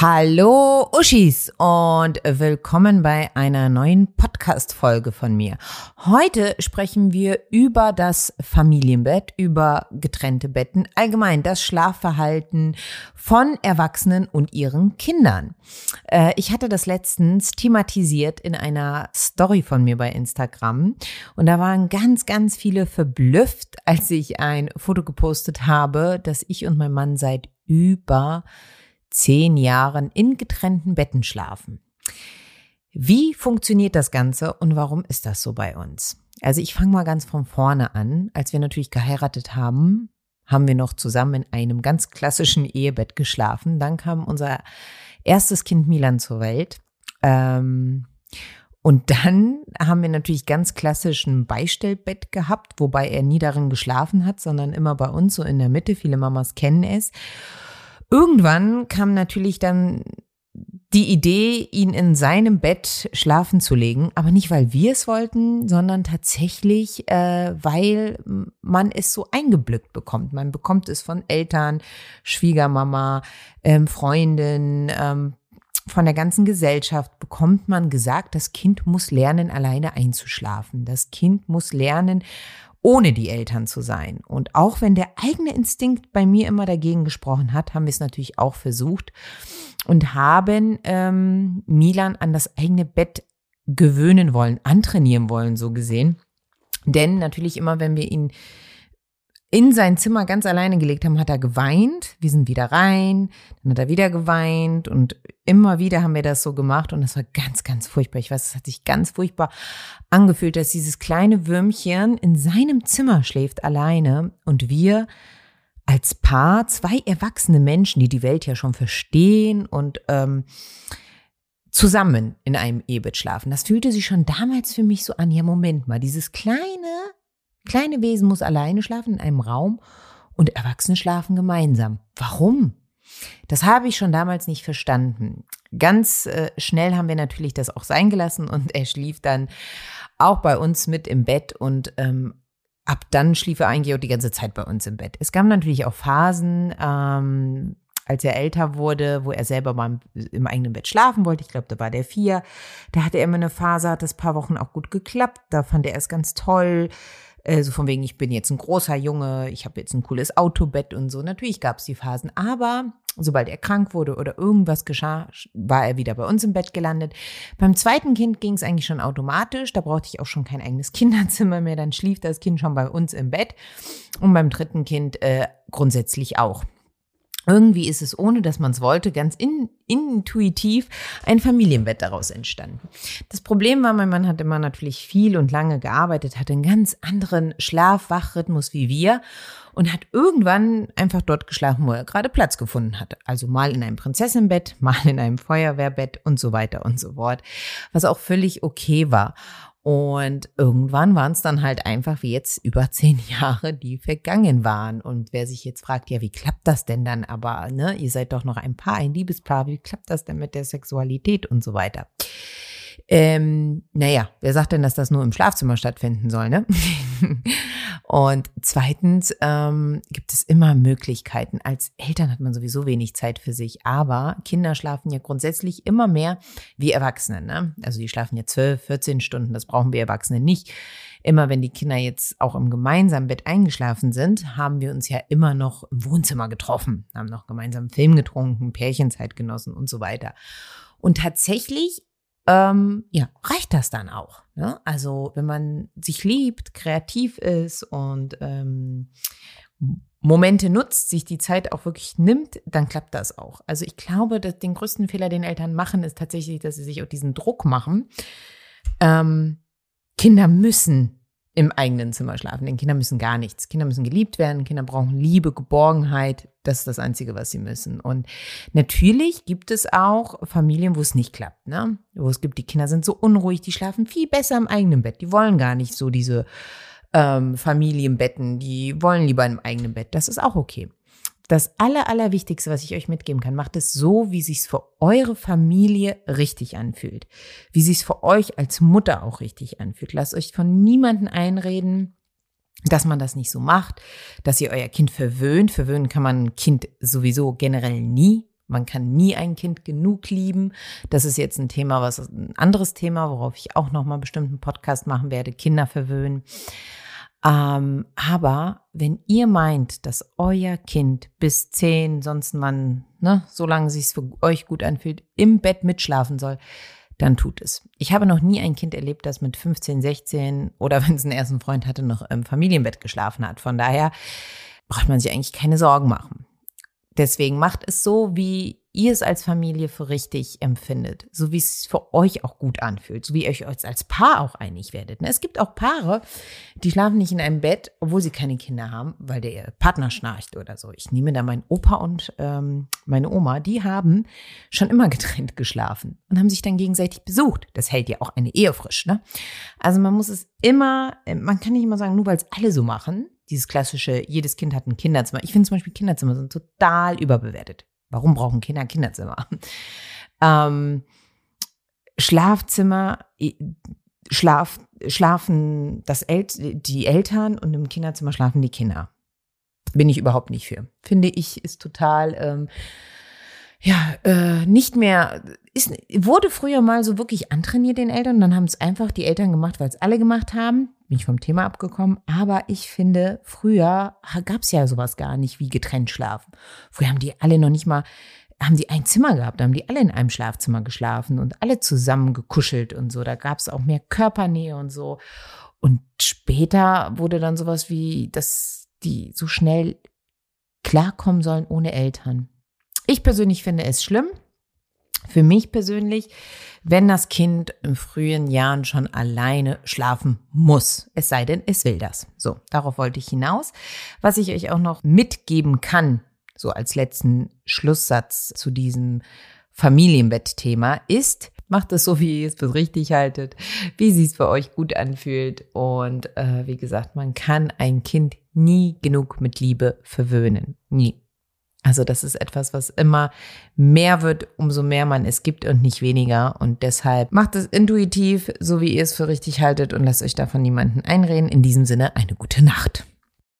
Hallo Uschis und willkommen bei einer neuen Podcast-Folge von mir. Heute sprechen wir über das Familienbett, über getrennte Betten, allgemein das Schlafverhalten von Erwachsenen und ihren Kindern. Äh, ich hatte das letztens thematisiert in einer Story von mir bei Instagram und da waren ganz, ganz viele verblüfft, als ich ein Foto gepostet habe, dass ich und mein Mann seit über zehn Jahren in getrennten Betten schlafen. Wie funktioniert das Ganze und warum ist das so bei uns? Also ich fange mal ganz von vorne an. Als wir natürlich geheiratet haben, haben wir noch zusammen in einem ganz klassischen Ehebett geschlafen. Dann kam unser erstes Kind Milan zur Welt. Ähm, und dann haben wir natürlich ganz klassisch ein Beistellbett gehabt, wobei er nie darin geschlafen hat, sondern immer bei uns so in der Mitte. Viele Mamas kennen es. Irgendwann kam natürlich dann die Idee, ihn in seinem Bett schlafen zu legen, aber nicht, weil wir es wollten, sondern tatsächlich, äh, weil man es so eingeblückt bekommt. Man bekommt es von Eltern, Schwiegermama, ähm, Freundin, ähm, von der ganzen Gesellschaft bekommt man gesagt, das Kind muss lernen, alleine einzuschlafen. Das Kind muss lernen, ohne die Eltern zu sein. Und auch wenn der eigene Instinkt bei mir immer dagegen gesprochen hat, haben wir es natürlich auch versucht und haben ähm, Milan an das eigene Bett gewöhnen wollen, antrainieren wollen, so gesehen. Denn natürlich immer, wenn wir ihn in sein Zimmer ganz alleine gelegt haben, hat er geweint. Wir sind wieder rein, dann hat er wieder geweint und immer wieder haben wir das so gemacht und das war ganz, ganz furchtbar. Ich weiß, es hat sich ganz furchtbar angefühlt, dass dieses kleine Würmchen in seinem Zimmer schläft alleine und wir als Paar, zwei erwachsene Menschen, die die Welt ja schon verstehen und ähm, zusammen in einem Ehebett schlafen. Das fühlte sich schon damals für mich so an. Ja, Moment mal, dieses kleine Kleine Wesen muss alleine schlafen in einem Raum und Erwachsene schlafen gemeinsam. Warum? Das habe ich schon damals nicht verstanden. Ganz äh, schnell haben wir natürlich das auch sein gelassen und er schlief dann auch bei uns mit im Bett und ähm, ab dann schlief er eigentlich auch die ganze Zeit bei uns im Bett. Es gab natürlich auch Phasen, ähm, als er älter wurde, wo er selber mal im eigenen Bett schlafen wollte. Ich glaube, da war der vier. Da hatte er immer eine Phase, hat das paar Wochen auch gut geklappt. Da fand er es ganz toll. Äh, so von wegen, ich bin jetzt ein großer Junge, ich habe jetzt ein cooles Autobett und so. Natürlich gab es die Phasen, aber sobald er krank wurde oder irgendwas geschah, war er wieder bei uns im Bett gelandet. Beim zweiten Kind ging es eigentlich schon automatisch, da brauchte ich auch schon kein eigenes Kinderzimmer mehr, dann schlief das Kind schon bei uns im Bett und beim dritten Kind äh, grundsätzlich auch. Irgendwie ist es, ohne dass man es wollte, ganz in, intuitiv ein Familienbett daraus entstanden. Das Problem war, mein Mann hat immer natürlich viel und lange gearbeitet, hatte einen ganz anderen Schlaf-Wach-Rhythmus wie wir und hat irgendwann einfach dort geschlafen, wo er gerade Platz gefunden hatte. Also mal in einem Prinzessinbett, mal in einem Feuerwehrbett und so weiter und so fort, was auch völlig okay war. Und irgendwann waren es dann halt einfach wie jetzt über zehn Jahre, die vergangen waren. Und wer sich jetzt fragt, ja, wie klappt das denn dann? Aber ne, ihr seid doch noch ein Paar, ein Liebespaar, wie klappt das denn mit der Sexualität und so weiter? Ähm, naja, wer sagt denn, dass das nur im Schlafzimmer stattfinden soll, ne? und zweitens ähm, gibt es immer Möglichkeiten. Als Eltern hat man sowieso wenig Zeit für sich, aber Kinder schlafen ja grundsätzlich immer mehr wie Erwachsene, ne? Also die schlafen ja 12, 14 Stunden, das brauchen wir Erwachsene nicht. Immer wenn die Kinder jetzt auch im gemeinsamen Bett eingeschlafen sind, haben wir uns ja immer noch im Wohnzimmer getroffen, haben noch gemeinsam Film getrunken, Pärchenzeit genossen und so weiter. Und tatsächlich ähm, ja, reicht das dann auch. Ne? Also wenn man sich liebt, kreativ ist und ähm, Momente nutzt, sich die Zeit auch wirklich nimmt, dann klappt das auch. Also ich glaube, dass den größten Fehler, den Eltern machen, ist tatsächlich, dass sie sich auch diesen Druck machen. Ähm, Kinder müssen im eigenen Zimmer schlafen. Denn Kinder müssen gar nichts. Kinder müssen geliebt werden. Kinder brauchen Liebe, Geborgenheit. Das ist das Einzige, was sie müssen. Und natürlich gibt es auch Familien, wo es nicht klappt. Ne? Wo es gibt, die Kinder sind so unruhig, die schlafen viel besser im eigenen Bett. Die wollen gar nicht so diese ähm, Familienbetten. Die wollen lieber im eigenen Bett. Das ist auch okay. Das aller, allerwichtigste, was ich euch mitgeben kann, macht es so, wie sich's für eure Familie richtig anfühlt. Wie sich's für euch als Mutter auch richtig anfühlt. Lasst euch von niemanden einreden, dass man das nicht so macht, dass ihr euer Kind verwöhnt. Verwöhnen kann man ein Kind sowieso generell nie. Man kann nie ein Kind genug lieben. Das ist jetzt ein Thema, was ein anderes Thema, worauf ich auch noch mal bestimmt einen Podcast machen werde, Kinder verwöhnen. Ähm, aber wenn ihr meint, dass euer Kind bis zehn, sonst man, ne, solange sich's für euch gut anfühlt, im Bett mitschlafen soll, dann tut es. Ich habe noch nie ein Kind erlebt, das mit 15, 16 oder wenn es einen ersten Freund hatte, noch im Familienbett geschlafen hat. Von daher braucht man sich eigentlich keine Sorgen machen. Deswegen macht es so, wie ihr es als Familie für richtig empfindet, so wie es für euch auch gut anfühlt, so wie ihr euch als Paar auch einig werdet. Ne? Es gibt auch Paare, die schlafen nicht in einem Bett, obwohl sie keine Kinder haben, weil der Partner schnarcht oder so. Ich nehme da meinen Opa und ähm, meine Oma, die haben schon immer getrennt geschlafen und haben sich dann gegenseitig besucht. Das hält ja auch eine Ehe frisch. Ne? Also man muss es immer, man kann nicht immer sagen, nur weil es alle so machen, dieses klassische, jedes Kind hat ein Kinderzimmer. Ich finde zum Beispiel Kinderzimmer sind total überbewertet. Warum brauchen Kinder ein Kinderzimmer? Ähm, Schlafzimmer, Schlaf, schlafen das El die Eltern und im Kinderzimmer schlafen die Kinder. Bin ich überhaupt nicht für. Finde ich, ist total, ähm, ja, äh, nicht mehr, ist, wurde früher mal so wirklich antrainiert den Eltern, dann haben es einfach die Eltern gemacht, weil es alle gemacht haben bin ich vom Thema abgekommen, aber ich finde, früher gab es ja sowas gar nicht wie getrennt schlafen. Früher haben die alle noch nicht mal, haben die ein Zimmer gehabt, da haben die alle in einem Schlafzimmer geschlafen und alle zusammen gekuschelt und so. Da gab es auch mehr Körpernähe und so. Und später wurde dann sowas wie, dass die so schnell klarkommen sollen ohne Eltern. Ich persönlich finde es schlimm. Für mich persönlich, wenn das Kind in frühen Jahren schon alleine schlafen muss. Es sei denn, es will das. So, darauf wollte ich hinaus. Was ich euch auch noch mitgeben kann, so als letzten Schlusssatz zu diesem Familienbettthema, ist, macht es so, wie ihr es für richtig haltet, wie sie es für euch gut anfühlt. Und äh, wie gesagt, man kann ein Kind nie genug mit Liebe verwöhnen. Nie. Also das ist etwas, was immer mehr wird, umso mehr man es gibt und nicht weniger. Und deshalb macht es intuitiv, so wie ihr es für richtig haltet und lasst euch davon niemanden einreden. In diesem Sinne eine gute Nacht.